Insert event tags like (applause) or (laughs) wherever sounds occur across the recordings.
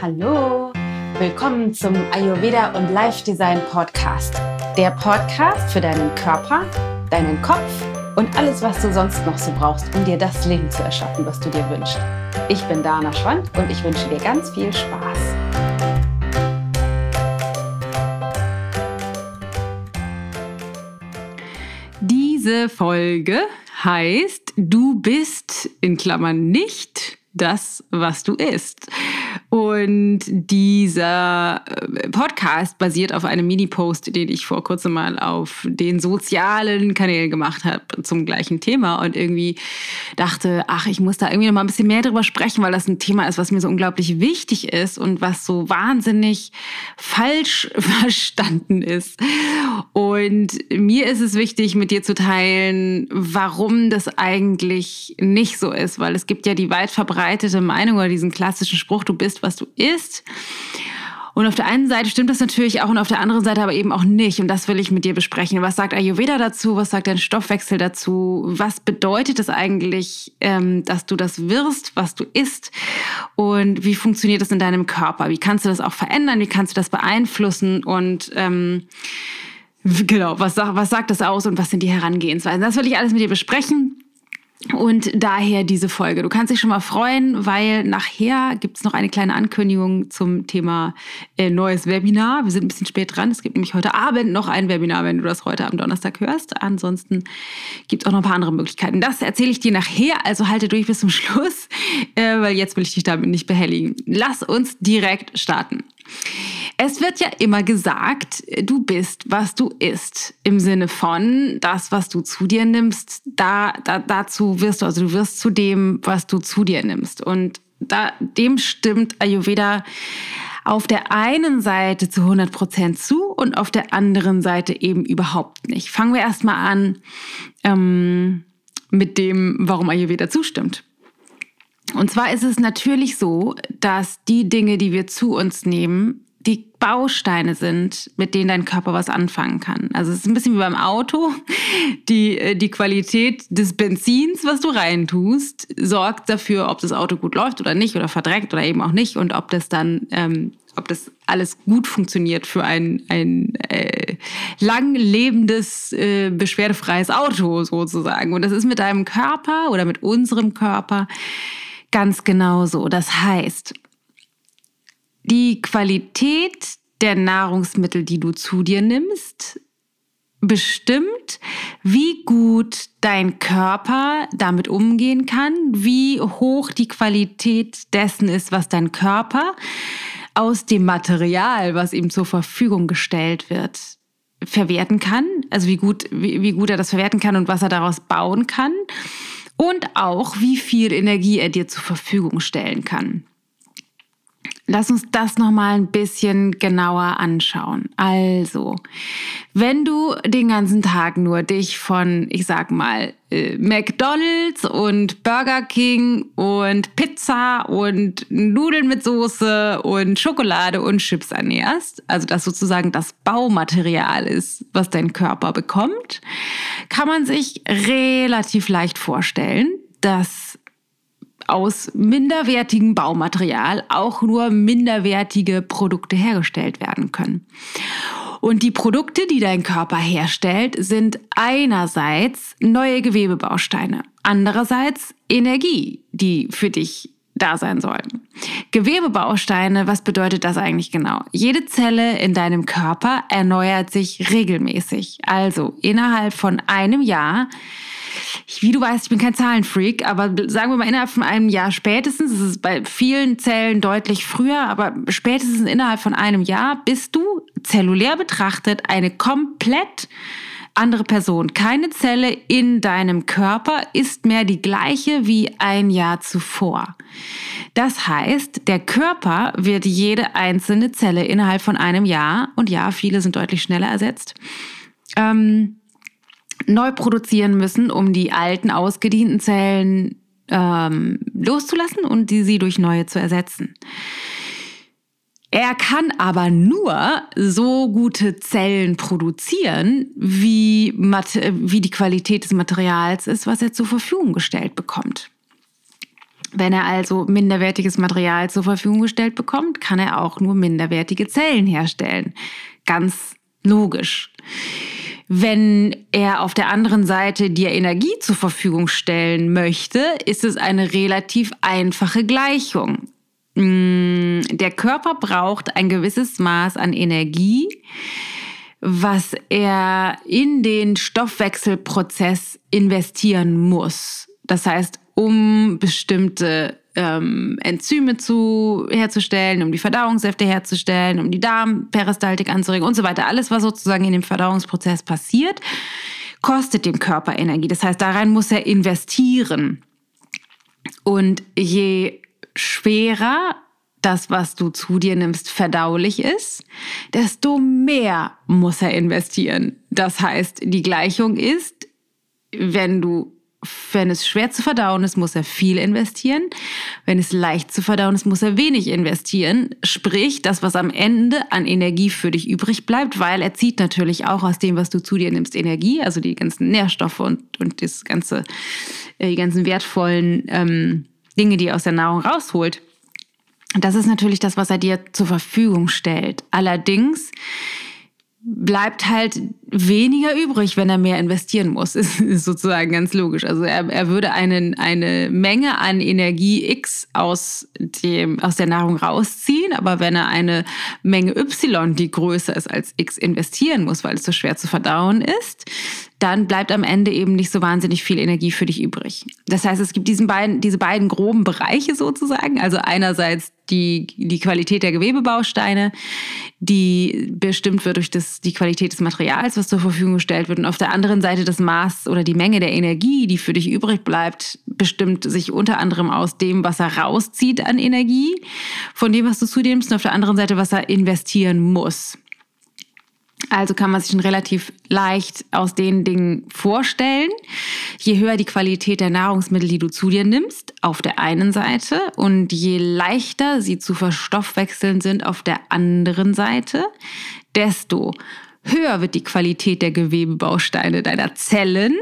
Hallo, willkommen zum Ayurveda und Life Design Podcast. Der Podcast für deinen Körper, deinen Kopf und alles, was du sonst noch so brauchst, um dir das Leben zu erschaffen, was du dir wünschst. Ich bin Dana Schwand und ich wünsche dir ganz viel Spaß. Diese Folge heißt, du bist in Klammern nicht das, was du isst. Und dieser äh, Podcast basiert auf einem Mini-Post, den ich vor kurzem mal auf den sozialen Kanälen gemacht habe zum gleichen Thema und irgendwie dachte, ach, ich muss da irgendwie noch mal ein bisschen mehr drüber sprechen, weil das ein Thema ist, was mir so unglaublich wichtig ist und was so wahnsinnig falsch (laughs) verstanden ist. Und mir ist es wichtig, mit dir zu teilen, warum das eigentlich nicht so ist, weil es gibt ja die weit verbreitete Meinung oder diesen klassischen Spruch, du bist was du isst. Und auf der einen Seite stimmt das natürlich auch und auf der anderen Seite aber eben auch nicht. Und das will ich mit dir besprechen. Was sagt Ayurveda dazu? Was sagt dein Stoffwechsel dazu? Was bedeutet es eigentlich, ähm, dass du das wirst, was du isst? Und wie funktioniert das in deinem Körper? Wie kannst du das auch verändern? Wie kannst du das beeinflussen? Und ähm, genau, was, was sagt das aus und was sind die Herangehensweisen? Das will ich alles mit dir besprechen. Und daher diese Folge. Du kannst dich schon mal freuen, weil nachher gibt's noch eine kleine Ankündigung zum Thema äh, neues Webinar. Wir sind ein bisschen spät dran. Es gibt nämlich heute Abend noch ein Webinar, wenn du das heute am Donnerstag hörst. Ansonsten gibt's auch noch ein paar andere Möglichkeiten. Das erzähle ich dir nachher, also halte durch bis zum Schluss, äh, weil jetzt will ich dich damit nicht behelligen. Lass uns direkt starten. Es wird ja immer gesagt, du bist, was du isst. Im Sinne von, das, was du zu dir nimmst, da, da, dazu wirst du, also du wirst zu dem, was du zu dir nimmst. Und da, dem stimmt Ayurveda auf der einen Seite zu 100 Prozent zu und auf der anderen Seite eben überhaupt nicht. Fangen wir erstmal an ähm, mit dem, warum Ayurveda zustimmt. Und zwar ist es natürlich so, dass die Dinge, die wir zu uns nehmen, die Bausteine sind, mit denen dein Körper was anfangen kann. Also es ist ein bisschen wie beim Auto. Die, äh, die Qualität des Benzins, was du reintust, sorgt dafür, ob das Auto gut läuft oder nicht oder verdreckt oder eben auch nicht und ob das dann, ähm, ob das alles gut funktioniert für ein, ein äh, lang lebendes, äh, beschwerdefreies Auto sozusagen. Und das ist mit deinem Körper oder mit unserem Körper ganz genauso. Das heißt, die Qualität der Nahrungsmittel, die du zu dir nimmst, bestimmt, wie gut dein Körper damit umgehen kann, wie hoch die Qualität dessen ist, was dein Körper aus dem Material, was ihm zur Verfügung gestellt wird, verwerten kann. Also wie gut, wie, wie gut er das verwerten kann und was er daraus bauen kann. Und auch, wie viel Energie er dir zur Verfügung stellen kann. Lass uns das nochmal ein bisschen genauer anschauen. Also, wenn du den ganzen Tag nur dich von, ich sag mal, äh, McDonald's und Burger King und Pizza und Nudeln mit Soße und Schokolade und Chips ernährst, also das sozusagen das Baumaterial ist, was dein Körper bekommt, kann man sich relativ leicht vorstellen, dass aus minderwertigem Baumaterial auch nur minderwertige Produkte hergestellt werden können. Und die Produkte, die dein Körper herstellt, sind einerseits neue Gewebebausteine, andererseits Energie, die für dich da sein sollen. Gewebebausteine, was bedeutet das eigentlich genau? Jede Zelle in deinem Körper erneuert sich regelmäßig. Also innerhalb von einem Jahr wie du weißt, ich bin kein Zahlenfreak, aber sagen wir mal innerhalb von einem Jahr spätestens, es ist bei vielen Zellen deutlich früher, aber spätestens innerhalb von einem Jahr bist du zellulär betrachtet eine komplett andere Person. Keine Zelle in deinem Körper ist mehr die gleiche wie ein Jahr zuvor. Das heißt, der Körper wird jede einzelne Zelle innerhalb von einem Jahr, und ja, viele sind deutlich schneller ersetzt, ähm, neu produzieren müssen, um die alten ausgedienten Zellen ähm, loszulassen und die sie durch neue zu ersetzen. Er kann aber nur so gute Zellen produzieren, wie, wie die Qualität des Materials ist, was er zur Verfügung gestellt bekommt. Wenn er also minderwertiges Material zur Verfügung gestellt bekommt, kann er auch nur minderwertige Zellen herstellen. Ganz logisch. Wenn er auf der anderen Seite dir Energie zur Verfügung stellen möchte, ist es eine relativ einfache Gleichung. Mm, der Körper braucht ein gewisses Maß an Energie, was er in den Stoffwechselprozess investieren muss. Das heißt, um bestimmte ähm, Enzyme zu, herzustellen, um die Verdauungssäfte herzustellen, um die Darmperistaltik anzuregen und so weiter. Alles, was sozusagen in dem Verdauungsprozess passiert, kostet dem Körper Energie. Das heißt, darein muss er investieren. Und je schwerer das, was du zu dir nimmst, verdaulich ist, desto mehr muss er investieren. Das heißt, die Gleichung ist, wenn du wenn es schwer zu verdauen ist, muss er viel investieren. Wenn es leicht zu verdauen ist, muss er wenig investieren. Sprich, das, was am Ende an Energie für dich übrig bleibt, weil er zieht natürlich auch aus dem, was du zu dir nimmst, Energie, also die ganzen Nährstoffe und, und das ganze, äh, die ganzen wertvollen ähm, Dinge, die er aus der Nahrung rausholt. Das ist natürlich das, was er dir zur Verfügung stellt. Allerdings bleibt halt weniger übrig, wenn er mehr investieren muss. (laughs) Ist, ist sozusagen ganz logisch. Also er, er würde einen, eine Menge an Energie X aus, dem, aus der Nahrung rausziehen, aber wenn er eine Menge Y, die größer ist als X, investieren muss, weil es so schwer zu verdauen ist, dann bleibt am Ende eben nicht so wahnsinnig viel Energie für dich übrig. Das heißt, es gibt diesen beiden, diese beiden groben Bereiche sozusagen. Also einerseits die, die Qualität der Gewebebausteine, die bestimmt wird durch das, die Qualität des Materials, was zur Verfügung gestellt wird. Und auf der anderen Seite das Maß oder die Menge der Energie, die für dich übrig bleibt, bestimmt sich unter anderem aus dem, was er rauszieht an Energie, von dem, was du zu und auf der anderen Seite, was er investieren muss. Also kann man sich schon relativ leicht aus den Dingen vorstellen. Je höher die Qualität der Nahrungsmittel, die du zu dir nimmst, auf der einen Seite und je leichter sie zu verstoffwechseln sind auf der anderen Seite, desto höher wird die Qualität der Gewebebausteine deiner Zellen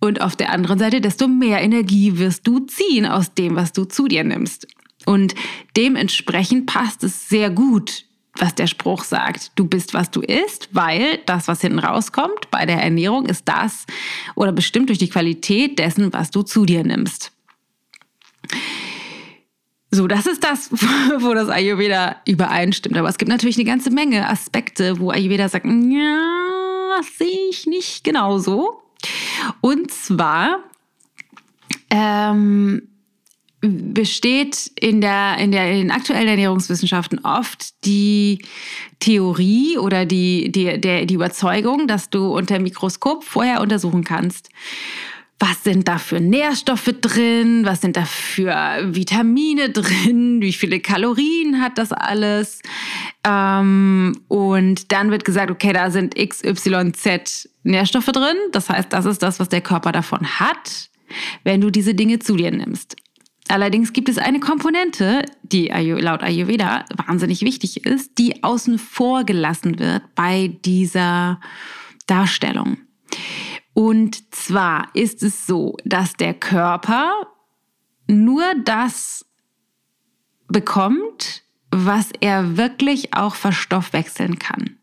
und auf der anderen Seite, desto mehr Energie wirst du ziehen aus dem, was du zu dir nimmst. Und dementsprechend passt es sehr gut was der Spruch sagt. Du bist, was du isst, weil das, was hinten rauskommt bei der Ernährung, ist das oder bestimmt durch die Qualität dessen, was du zu dir nimmst. So, das ist das, (laughs) wo das Ayurveda übereinstimmt. Aber es gibt natürlich eine ganze Menge Aspekte, wo Ayurveda sagt, ja, das sehe ich nicht genauso. Und zwar ähm, besteht in, der, in, der, in aktuellen Ernährungswissenschaften oft die Theorie oder die, die, der, die Überzeugung, dass du unter Mikroskop vorher untersuchen kannst, was sind da für Nährstoffe drin, was sind da für Vitamine drin, wie viele Kalorien hat das alles. Ähm, und dann wird gesagt, okay, da sind X, Y, Z Nährstoffe drin. Das heißt, das ist das, was der Körper davon hat, wenn du diese Dinge zu dir nimmst. Allerdings gibt es eine Komponente, die laut Ayurveda wahnsinnig wichtig ist, die außen vor gelassen wird bei dieser Darstellung. Und zwar ist es so, dass der Körper nur das bekommt, was er wirklich auch verstoffwechseln kann.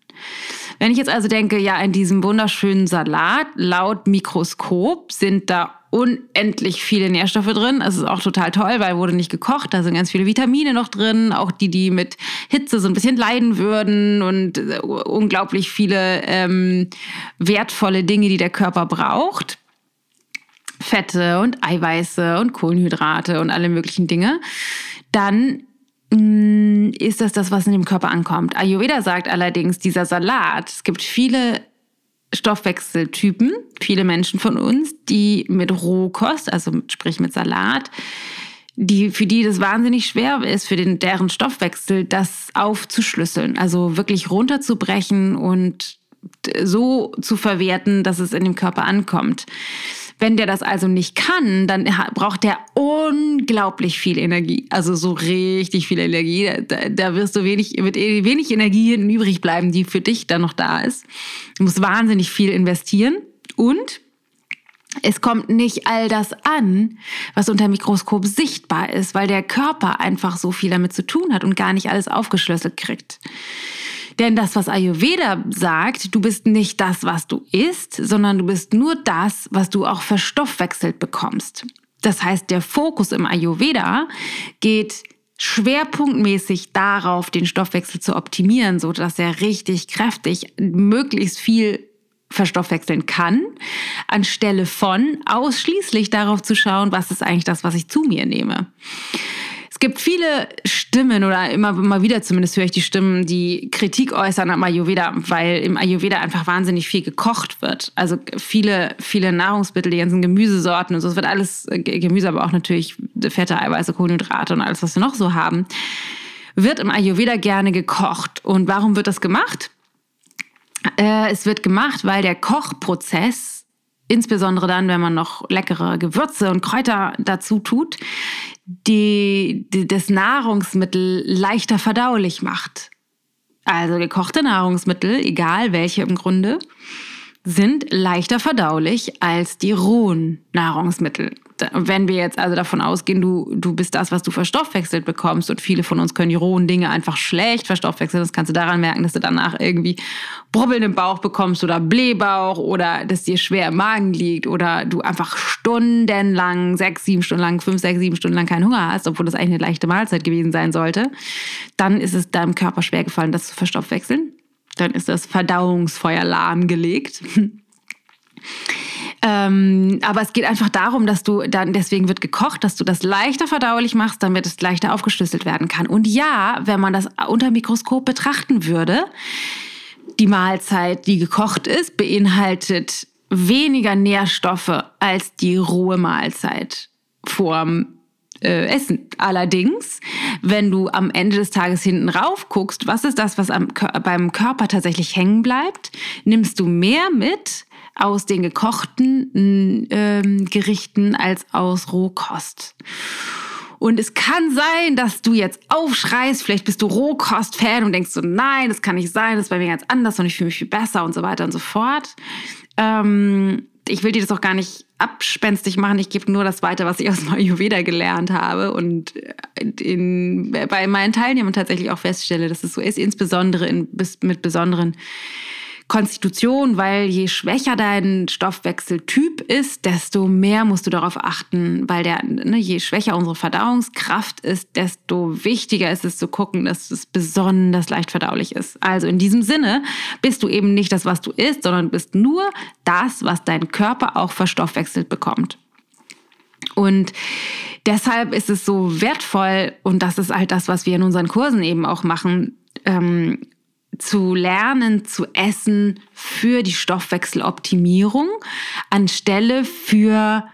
Wenn ich jetzt also denke, ja, in diesem wunderschönen Salat, laut Mikroskop sind da unendlich viele Nährstoffe drin. Es ist auch total toll, weil wurde nicht gekocht. Da sind ganz viele Vitamine noch drin, auch die, die mit Hitze so ein bisschen leiden würden und äh, unglaublich viele ähm, wertvolle Dinge, die der Körper braucht. Fette und Eiweiße und Kohlenhydrate und alle möglichen Dinge. Dann ist das das, was in dem Körper ankommt. Ayurveda sagt allerdings, dieser Salat, es gibt viele Stoffwechseltypen, viele Menschen von uns, die mit Rohkost, also sprich mit Salat, die, für die das wahnsinnig schwer ist, für den, deren Stoffwechsel, das aufzuschlüsseln, also wirklich runterzubrechen und so zu verwerten, dass es in dem Körper ankommt. Wenn der das also nicht kann, dann braucht der unglaublich viel Energie. Also so richtig viel Energie. Da, da wirst du wenig, wird eh wenig Energie übrig bleiben, die für dich dann noch da ist. Du musst wahnsinnig viel investieren. Und es kommt nicht all das an, was unter Mikroskop sichtbar ist, weil der Körper einfach so viel damit zu tun hat und gar nicht alles aufgeschlüsselt kriegt. Denn das, was Ayurveda sagt, du bist nicht das, was du isst, sondern du bist nur das, was du auch verstoffwechselt bekommst. Das heißt, der Fokus im Ayurveda geht schwerpunktmäßig darauf, den Stoffwechsel zu optimieren, so dass er richtig kräftig möglichst viel verstoffwechseln kann, anstelle von ausschließlich darauf zu schauen, was ist eigentlich das, was ich zu mir nehme. Es gibt viele Stimmen oder immer mal wieder zumindest höre ich die Stimmen, die Kritik äußern am Ayurveda, weil im Ayurveda einfach wahnsinnig viel gekocht wird. Also viele, viele Nahrungsmittel, die ganzen Gemüsesorten und so, es wird alles Gemüse, aber auch natürlich Fette, Eiweiße, Kohlenhydrate und alles, was wir noch so haben, wird im Ayurveda gerne gekocht. Und warum wird das gemacht? Äh, es wird gemacht, weil der Kochprozess, insbesondere dann, wenn man noch leckere Gewürze und Kräuter dazu tut, die, die das Nahrungsmittel leichter verdaulich macht. Also gekochte Nahrungsmittel, egal welche im Grunde, sind leichter verdaulich als die rohen Nahrungsmittel wenn wir jetzt also davon ausgehen, du, du bist das, was du verstoffwechselt bekommst und viele von uns können die rohen Dinge einfach schlecht verstoffwechseln, das kannst du daran merken, dass du danach irgendwie Brubbeln im Bauch bekommst oder Blähbauch oder dass dir schwer im Magen liegt oder du einfach stundenlang, sechs, sieben Stunden lang, fünf, sechs, sieben Stunden lang keinen Hunger hast, obwohl das eigentlich eine leichte Mahlzeit gewesen sein sollte, dann ist es deinem Körper schwer gefallen, das zu verstoffwechseln. Dann ist das Verdauungsfeuer lahmgelegt. Ähm, aber es geht einfach darum, dass du dann, deswegen wird gekocht, dass du das leichter verdaulich machst, damit es leichter aufgeschlüsselt werden kann. Und ja, wenn man das unter Mikroskop betrachten würde, die Mahlzeit, die gekocht ist, beinhaltet weniger Nährstoffe als die rohe Mahlzeit vorm äh, Essen. Allerdings, wenn du am Ende des Tages hinten rauf guckst, was ist das, was am, beim Körper tatsächlich hängen bleibt, nimmst du mehr mit, aus den gekochten ähm, Gerichten als aus Rohkost. Und es kann sein, dass du jetzt aufschreist, vielleicht bist du Rohkost-Fan und denkst so, nein, das kann nicht sein, das ist bei mir ganz anders und ich fühle mich viel besser und so weiter und so fort. Ähm, ich will dir das auch gar nicht abspenstig machen. Ich gebe nur das weiter, was ich aus dem Ayurveda gelernt habe und in, bei meinen Teilnehmern tatsächlich auch feststelle, dass es so ist, insbesondere in, mit besonderen Konstitution, weil je schwächer dein Stoffwechseltyp ist, desto mehr musst du darauf achten, weil der, ne, je schwächer unsere Verdauungskraft ist, desto wichtiger ist es zu gucken, dass es besonders leicht verdaulich ist. Also in diesem Sinne bist du eben nicht das, was du isst, sondern bist nur das, was dein Körper auch verstoffwechselt bekommt. Und deshalb ist es so wertvoll, und das ist halt das, was wir in unseren Kursen eben auch machen, ähm, zu lernen zu essen für die Stoffwechseloptimierung anstelle für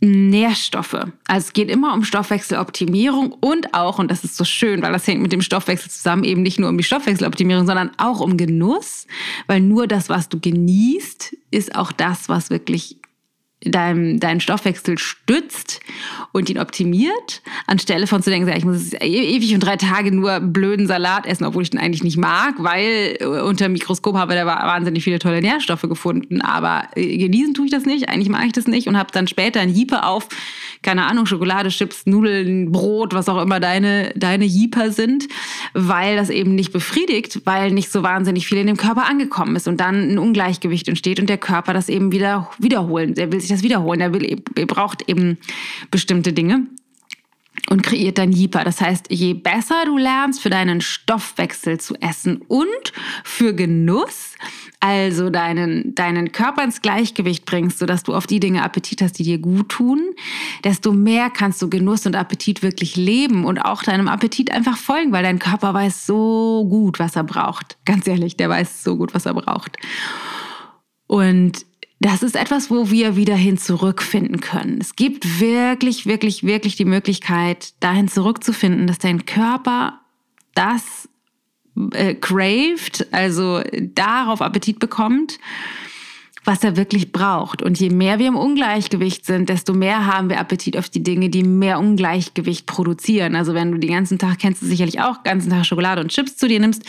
Nährstoffe. Also es geht immer um Stoffwechseloptimierung und auch, und das ist so schön, weil das hängt mit dem Stoffwechsel zusammen, eben nicht nur um die Stoffwechseloptimierung, sondern auch um Genuss, weil nur das, was du genießt, ist auch das, was wirklich deinen dein Stoffwechsel stützt und ihn optimiert, anstelle von zu denken, ich muss e-, ewig und drei Tage nur blöden Salat essen, obwohl ich den eigentlich nicht mag, weil äh, unter dem Mikroskop habe ich da wahnsinnig viele tolle Nährstoffe gefunden. Aber äh, genießen tue ich das nicht, eigentlich mag ich das nicht und habe dann später ein Jeeper auf, keine Ahnung, Schokolade, Chips, Nudeln, Brot, was auch immer deine, deine Jeeper sind, weil das eben nicht befriedigt, weil nicht so wahnsinnig viel in dem Körper angekommen ist und dann ein Ungleichgewicht entsteht und der Körper das eben wieder wiederholen. Der will sich das wiederholen. Er, will, er braucht eben bestimmte Dinge und kreiert dann Jeeper. Das heißt, je besser du lernst, für deinen Stoffwechsel zu essen und für Genuss, also deinen, deinen Körper ins Gleichgewicht bringst, sodass du auf die Dinge Appetit hast, die dir gut tun, desto mehr kannst du Genuss und Appetit wirklich leben und auch deinem Appetit einfach folgen, weil dein Körper weiß so gut, was er braucht. Ganz ehrlich, der weiß so gut, was er braucht. Und das ist etwas, wo wir wieder hin zurückfinden können. Es gibt wirklich, wirklich, wirklich die Möglichkeit, dahin zurückzufinden, dass dein Körper das äh, craved, also darauf Appetit bekommt, was er wirklich braucht. Und je mehr wir im Ungleichgewicht sind, desto mehr haben wir Appetit auf die Dinge, die mehr Ungleichgewicht produzieren. Also wenn du den ganzen Tag, kennst du sicherlich auch, ganzen Tag Schokolade und Chips zu dir nimmst,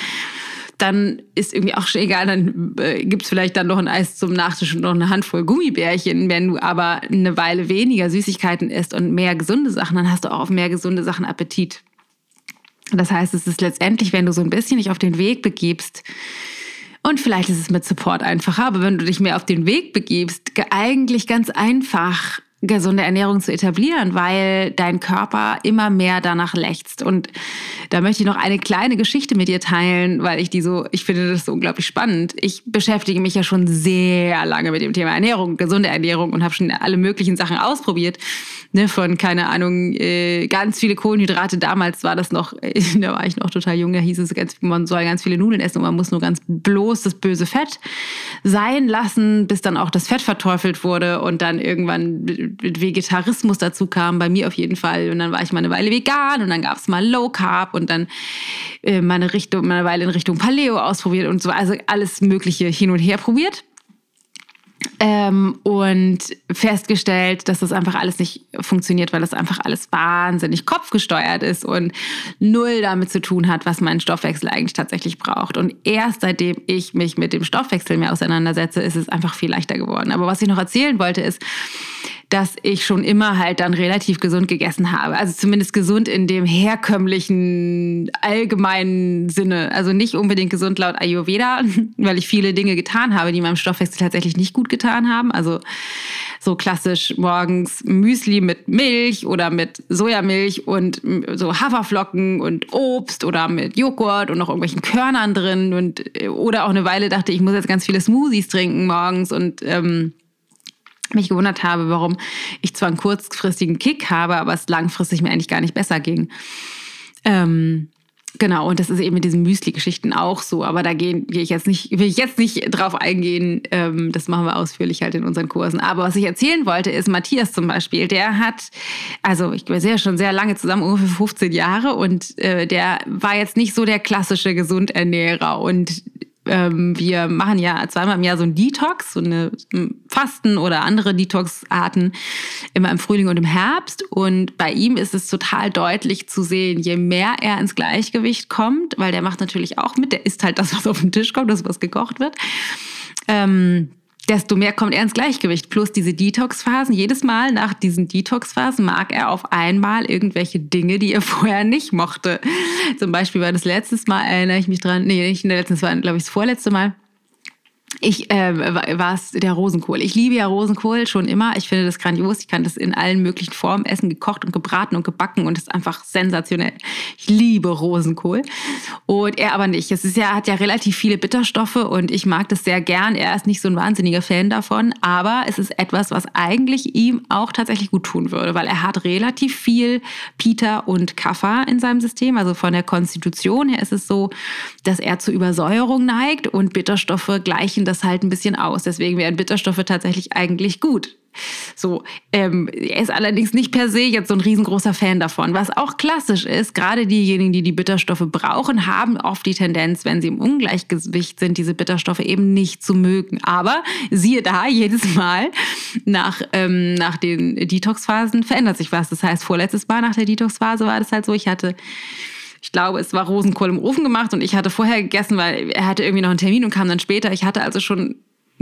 dann ist irgendwie auch schon egal, dann äh, gibt es vielleicht dann noch ein Eis zum Nachtisch und noch eine Handvoll Gummibärchen. Wenn du aber eine Weile weniger Süßigkeiten isst und mehr gesunde Sachen, dann hast du auch auf mehr gesunde Sachen Appetit. Das heißt, es ist letztendlich, wenn du so ein bisschen dich auf den Weg begibst, und vielleicht ist es mit Support einfacher, aber wenn du dich mehr auf den Weg begibst, eigentlich ganz einfach gesunde Ernährung zu etablieren, weil dein Körper immer mehr danach lechzt. Und da möchte ich noch eine kleine Geschichte mit dir teilen, weil ich die so, ich finde das so unglaublich spannend. Ich beschäftige mich ja schon sehr lange mit dem Thema Ernährung, gesunde Ernährung und habe schon alle möglichen Sachen ausprobiert. Ne, von, keine Ahnung, äh, ganz viele Kohlenhydrate. Damals war das noch, (laughs) da war ich noch total jung, da hieß es, man soll ganz viele Nudeln essen und man muss nur ganz bloß das böse Fett sein lassen, bis dann auch das Fett verteufelt wurde und dann irgendwann Vegetarismus dazu kam, bei mir auf jeden Fall. Und dann war ich mal eine Weile vegan und dann gab es mal Low Carb und dann äh, meine Richtung, meine Weile in Richtung Paleo ausprobiert und so. Also alles Mögliche hin und her probiert. Ähm, und festgestellt, dass das einfach alles nicht funktioniert, weil das einfach alles wahnsinnig kopfgesteuert ist und null damit zu tun hat, was mein Stoffwechsel eigentlich tatsächlich braucht. Und erst seitdem ich mich mit dem Stoffwechsel mehr auseinandersetze, ist es einfach viel leichter geworden. Aber was ich noch erzählen wollte, ist, dass ich schon immer halt dann relativ gesund gegessen habe. Also zumindest gesund in dem herkömmlichen, allgemeinen Sinne. Also nicht unbedingt gesund laut Ayurveda, (laughs) weil ich viele Dinge getan habe, die meinem Stoffwechsel tatsächlich nicht gut getan haben. Also so klassisch morgens Müsli mit Milch oder mit Sojamilch und so Haferflocken und Obst oder mit Joghurt und noch irgendwelchen Körnern drin und oder auch eine Weile dachte ich muss jetzt ganz viele Smoothies trinken morgens und ähm, mich gewundert habe, warum ich zwar einen kurzfristigen Kick habe, aber es langfristig mir eigentlich gar nicht besser ging. Ähm, genau, und das ist eben mit diesen Müsli-Geschichten auch so, aber da gehe geh ich jetzt nicht, will ich jetzt nicht drauf eingehen. Ähm, das machen wir ausführlich halt in unseren Kursen. Aber was ich erzählen wollte, ist Matthias zum Beispiel, der hat, also ich bin ja schon sehr lange zusammen, ungefähr 15 Jahre, und äh, der war jetzt nicht so der klassische Gesundernährer und ähm, wir machen ja zweimal im Jahr so ein Detox, so eine Fasten oder andere Detox-Arten immer im Frühling und im Herbst. Und bei ihm ist es total deutlich zu sehen, je mehr er ins Gleichgewicht kommt, weil der macht natürlich auch mit, der isst halt das, was auf den Tisch kommt, das, was gekocht wird. Ähm, desto mehr kommt er ins Gleichgewicht. Plus diese Detox-Phasen. Jedes Mal nach diesen Detox-Phasen mag er auf einmal irgendwelche Dinge, die er (laughs) vorher nicht mochte. Zum Beispiel war das letztes Mal, erinnere ich mich dran, nee, nicht letztes, war, glaube ich, das vorletzte Mal ich äh, war es der Rosenkohl. Ich liebe ja Rosenkohl schon immer. Ich finde das grandios. Ich kann das in allen möglichen Formen essen, gekocht und gebraten und gebacken und das ist einfach sensationell. Ich liebe Rosenkohl und er aber nicht. Es ist ja hat ja relativ viele Bitterstoffe und ich mag das sehr gern. Er ist nicht so ein wahnsinniger Fan davon, aber es ist etwas, was eigentlich ihm auch tatsächlich gut tun würde, weil er hat relativ viel Pita und Kaffer in seinem System. Also von der Konstitution her ist es so, dass er zu Übersäuerung neigt und Bitterstoffe gleichen gleichen das halt ein bisschen aus. Deswegen wären Bitterstoffe tatsächlich eigentlich gut. So, ähm, er ist allerdings nicht per se jetzt so ein riesengroßer Fan davon. Was auch klassisch ist, gerade diejenigen, die die Bitterstoffe brauchen, haben oft die Tendenz, wenn sie im Ungleichgewicht sind, diese Bitterstoffe eben nicht zu mögen. Aber siehe da, jedes Mal nach, ähm, nach den Detox-Phasen verändert sich was. Das heißt, vorletztes Mal nach der Detox-Phase war das halt so, ich hatte ich glaube, es war Rosenkohl im Ofen gemacht und ich hatte vorher gegessen, weil er hatte irgendwie noch einen Termin und kam dann später. Ich hatte also schon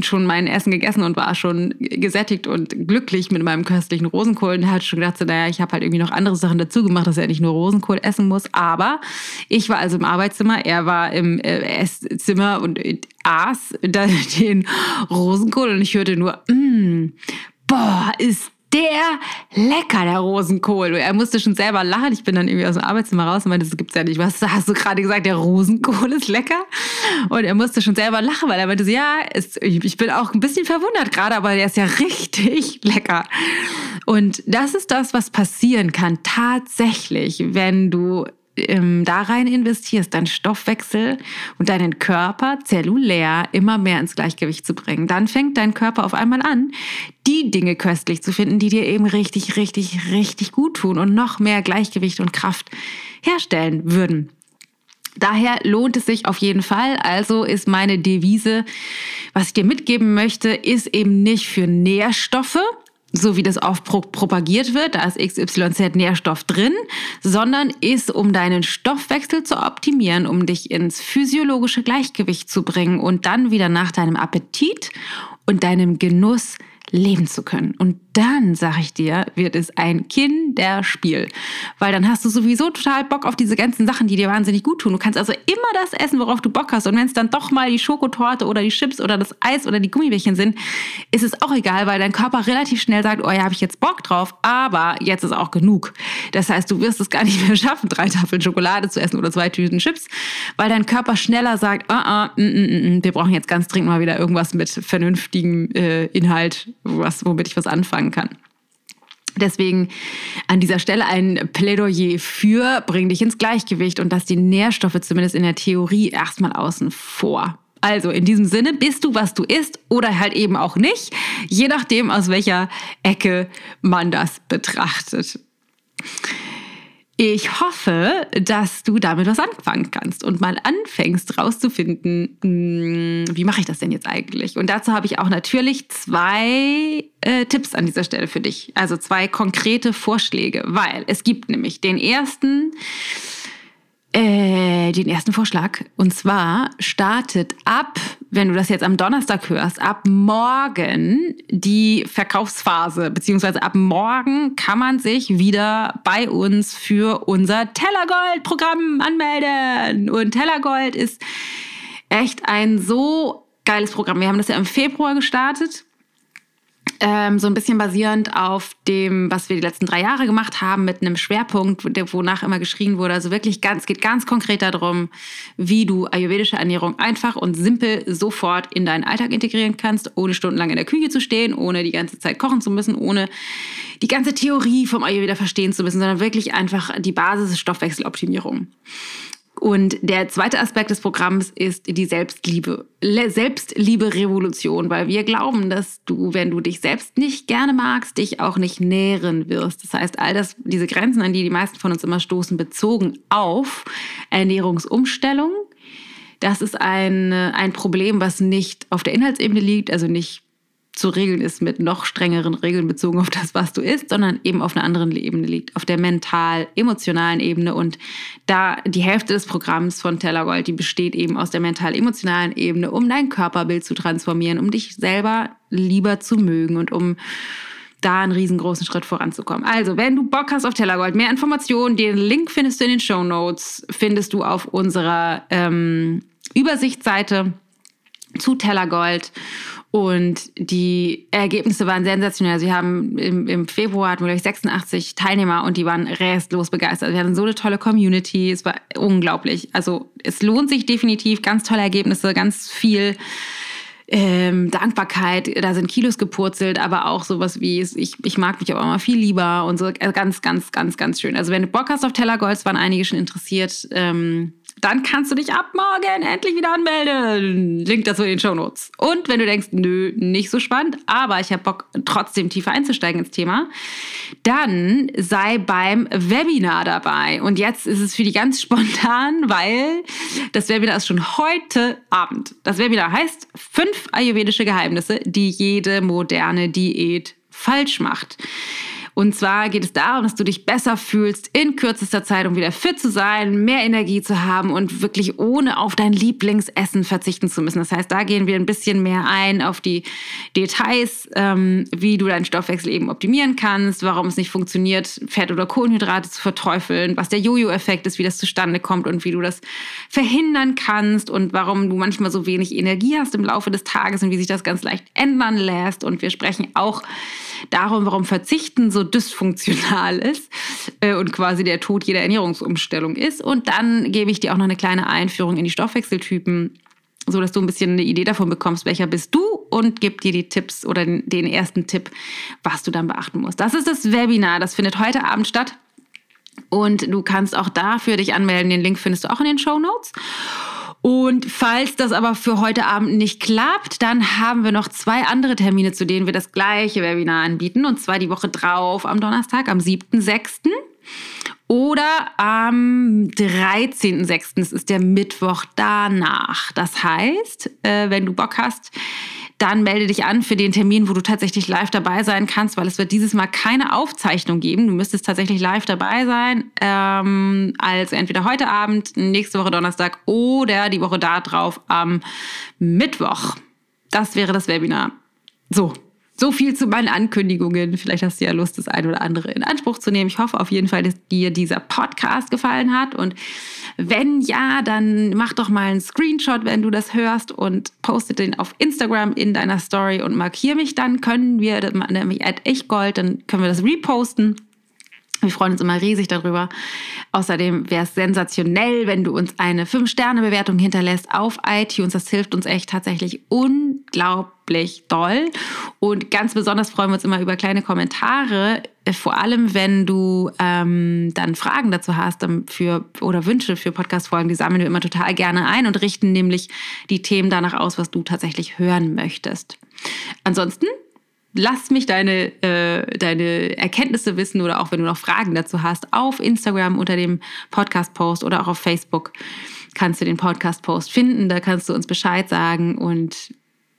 schon mein Essen gegessen und war schon gesättigt und glücklich mit meinem köstlichen Rosenkohl und hatte schon gedacht, so, naja, ich habe halt irgendwie noch andere Sachen dazu gemacht, dass er nicht nur Rosenkohl essen muss. Aber ich war also im Arbeitszimmer, er war im äh, Esszimmer und aß (laughs) den Rosenkohl und ich hörte nur, mm, boah, ist der lecker, der Rosenkohl. Er musste schon selber lachen. Ich bin dann irgendwie aus dem Arbeitszimmer raus und meinte, das gibt's ja nicht. Was hast du gerade gesagt? Der Rosenkohl ist lecker? Und er musste schon selber lachen, weil er meinte so, ja, ist, ich bin auch ein bisschen verwundert gerade, aber der ist ja richtig (laughs) lecker. Und das ist das, was passieren kann tatsächlich, wenn du ähm, da rein investierst, deinen Stoffwechsel und deinen Körper zellulär immer mehr ins Gleichgewicht zu bringen, dann fängt dein Körper auf einmal an, die Dinge köstlich zu finden, die dir eben richtig, richtig, richtig gut tun und noch mehr Gleichgewicht und Kraft herstellen würden. Daher lohnt es sich auf jeden Fall. Also ist meine Devise, was ich dir mitgeben möchte, ist eben nicht für Nährstoffe, so wie das oft pro propagiert wird, da ist XYZ Nährstoff drin, sondern ist, um deinen Stoffwechsel zu optimieren, um dich ins physiologische Gleichgewicht zu bringen und dann wieder nach deinem Appetit und deinem Genuss leben zu können. Und dann, sag ich dir, wird es ein Kinderspiel. Weil dann hast du sowieso total Bock auf diese ganzen Sachen, die dir wahnsinnig gut tun. Du kannst also immer das essen, worauf du Bock hast. Und wenn es dann doch mal die Schokotorte oder die Chips oder das Eis oder die Gummibärchen sind, ist es auch egal, weil dein Körper relativ schnell sagt, oh ja, habe ich jetzt Bock drauf, aber jetzt ist auch genug. Das heißt, du wirst es gar nicht mehr (laughs) schaffen, drei Tafeln Schokolade zu essen oder zwei Tüten Chips, weil dein Körper schneller sagt, ah, ah, mm, mm, mm, wir brauchen jetzt ganz dringend mal wieder irgendwas mit vernünftigem äh, Inhalt, was, womit ich was anfangen kann. Deswegen an dieser Stelle ein Plädoyer für bring dich ins Gleichgewicht und dass die Nährstoffe zumindest in der Theorie erstmal außen vor. Also in diesem Sinne bist du, was du isst oder halt eben auch nicht, je nachdem, aus welcher Ecke man das betrachtet. Ich hoffe, dass du damit was anfangen kannst und mal anfängst rauszufinden, hm, wie mache ich das denn jetzt eigentlich? Und dazu habe ich auch natürlich zwei äh, Tipps an dieser Stelle für dich. Also zwei konkrete Vorschläge, weil es gibt nämlich den ersten, äh, den ersten Vorschlag. Und zwar startet ab, wenn du das jetzt am Donnerstag hörst, ab morgen die Verkaufsphase, beziehungsweise ab morgen kann man sich wieder bei uns für unser Tellergold-Programm anmelden. Und Tellergold ist echt ein so geiles Programm. Wir haben das ja im Februar gestartet ähm, so ein bisschen basierend auf dem, was wir die letzten drei Jahre gemacht haben, mit einem Schwerpunkt, wonach immer geschrien wurde. Also wirklich ganz, geht ganz konkret darum, wie du ayurvedische Ernährung einfach und simpel sofort in deinen Alltag integrieren kannst, ohne stundenlang in der Küche zu stehen, ohne die ganze Zeit kochen zu müssen, ohne die ganze Theorie vom Ayurveda verstehen zu müssen, sondern wirklich einfach die Basis Stoffwechseloptimierung. Und der zweite Aspekt des Programms ist die Selbstliebe, Selbstliebe-Revolution, weil wir glauben, dass du, wenn du dich selbst nicht gerne magst, dich auch nicht nähren wirst. Das heißt, all das, diese Grenzen, an die die meisten von uns immer stoßen, bezogen auf Ernährungsumstellung, das ist ein, ein Problem, was nicht auf der Inhaltsebene liegt, also nicht zu regeln ist mit noch strengeren Regeln bezogen auf das, was du isst, sondern eben auf einer anderen Ebene liegt, auf der mental-emotionalen Ebene. Und da die Hälfte des Programms von Tellergold, die besteht eben aus der mental-emotionalen Ebene, um dein Körperbild zu transformieren, um dich selber lieber zu mögen und um da einen riesengroßen Schritt voranzukommen. Also, wenn du Bock hast auf Tellergold, mehr Informationen, den Link findest du in den Show Notes, findest du auf unserer ähm, Übersichtsseite zu Tellergold. Und die Ergebnisse waren sensationell. Sie haben im, im Februar hatten wir gleich 86 Teilnehmer und die waren restlos begeistert. Wir hatten so eine tolle Community. Es war unglaublich. Also es lohnt sich definitiv. Ganz tolle Ergebnisse, ganz viel ähm, Dankbarkeit. Da sind Kilos gepurzelt, aber auch sowas wie ich, ich mag mich aber immer viel lieber und so. Also ganz, ganz, ganz, ganz schön. Also wenn du Bock hast auf Tellergolds, waren einige schon interessiert. Ähm, dann kannst du dich ab morgen endlich wieder anmelden. Link dazu in den Show Notes. Und wenn du denkst, nö, nicht so spannend, aber ich habe Bock, trotzdem tiefer einzusteigen ins Thema, dann sei beim Webinar dabei. Und jetzt ist es für die ganz (laughs) spontan, weil das Webinar ist schon heute Abend. Das Webinar heißt fünf ayurvedische Geheimnisse, die jede moderne Diät falsch macht. Und zwar geht es darum, dass du dich besser fühlst in kürzester Zeit, um wieder fit zu sein, mehr Energie zu haben und wirklich ohne auf dein Lieblingsessen verzichten zu müssen. Das heißt, da gehen wir ein bisschen mehr ein auf die Details, ähm, wie du deinen Stoffwechsel eben optimieren kannst, warum es nicht funktioniert, Fett oder Kohlenhydrate zu verteufeln, was der Jojo-Effekt ist, wie das zustande kommt und wie du das verhindern kannst und warum du manchmal so wenig Energie hast im Laufe des Tages und wie sich das ganz leicht ändern lässt. Und wir sprechen auch darum, warum Verzichten so dysfunktional ist äh, und quasi der Tod jeder Ernährungsumstellung ist. Und dann gebe ich dir auch noch eine kleine Einführung in die Stoffwechseltypen so dass du ein bisschen eine Idee davon bekommst, welcher bist du und gib dir die Tipps oder den, ersten Tipp, was du dann beachten musst. Das ist das Webinar, das findet heute Abend statt und du kannst auch dafür dich anmelden. Den Link findest du auch in den Show Notes. Und falls das aber für heute Abend nicht klappt, dann haben wir noch zwei andere Termine, zu denen wir das gleiche Webinar anbieten. Und zwar die Woche drauf am Donnerstag, am 7.6. Oder am 13.06. Das ist der Mittwoch danach. Das heißt, äh, wenn du Bock hast, dann melde dich an für den Termin, wo du tatsächlich live dabei sein kannst, weil es wird dieses Mal keine Aufzeichnung geben. Du müsstest tatsächlich live dabei sein, ähm, als entweder heute Abend, nächste Woche Donnerstag oder die Woche darauf am Mittwoch. Das wäre das Webinar. So, so viel zu meinen Ankündigungen. Vielleicht hast du ja Lust, das eine oder andere in Anspruch zu nehmen. Ich hoffe auf jeden Fall, dass dir dieser Podcast gefallen hat. Und wenn ja, dann mach doch mal einen Screenshot, wenn du das hörst und poste den auf Instagram in deiner Story und markiere mich. Dann können wir, nämlich at ichgold, dann können wir das reposten. Wir freuen uns immer riesig darüber. Außerdem wäre es sensationell, wenn du uns eine 5-Sterne-Bewertung hinterlässt auf iTunes. Das hilft uns echt tatsächlich unglaublich doll. Und ganz besonders freuen wir uns immer über kleine Kommentare. Vor allem, wenn du ähm, dann Fragen dazu hast ähm, für, oder Wünsche für Podcast-Folgen, die sammeln wir immer total gerne ein und richten nämlich die Themen danach aus, was du tatsächlich hören möchtest. Ansonsten lass mich deine, äh, deine Erkenntnisse wissen oder auch wenn du noch Fragen dazu hast, auf Instagram unter dem Podcast-Post oder auch auf Facebook kannst du den Podcast-Post finden. Da kannst du uns Bescheid sagen und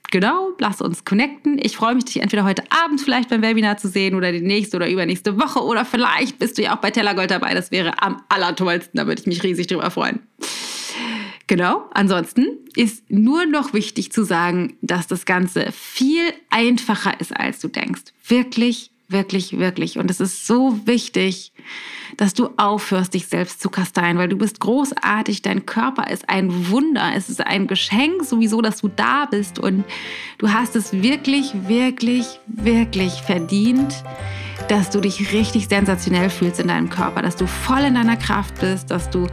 genau, lass uns connecten. Ich freue mich, dich entweder heute Abend vielleicht beim Webinar zu sehen oder die nächste oder übernächste Woche oder vielleicht bist du ja auch bei Tellergold dabei. Das wäre am allertollsten. Da würde ich mich riesig drüber freuen. Genau. Ansonsten ist nur noch wichtig zu sagen, dass das Ganze viel einfacher ist, als du denkst. Wirklich, wirklich, wirklich. Und es ist so wichtig, dass du aufhörst, dich selbst zu kasteien, weil du bist großartig. Dein Körper ist ein Wunder. Es ist ein Geschenk sowieso, dass du da bist. Und du hast es wirklich, wirklich, wirklich verdient, dass du dich richtig sensationell fühlst in deinem Körper, dass du voll in deiner Kraft bist, dass du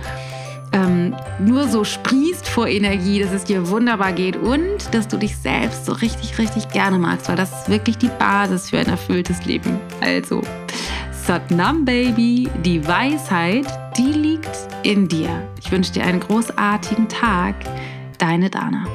ähm, nur so sprießt vor Energie, dass es dir wunderbar geht und dass du dich selbst so richtig, richtig gerne magst, weil das ist wirklich die Basis für ein erfülltes Leben. Also, Satnam Baby, die Weisheit, die liegt in dir. Ich wünsche dir einen großartigen Tag. Deine Dana.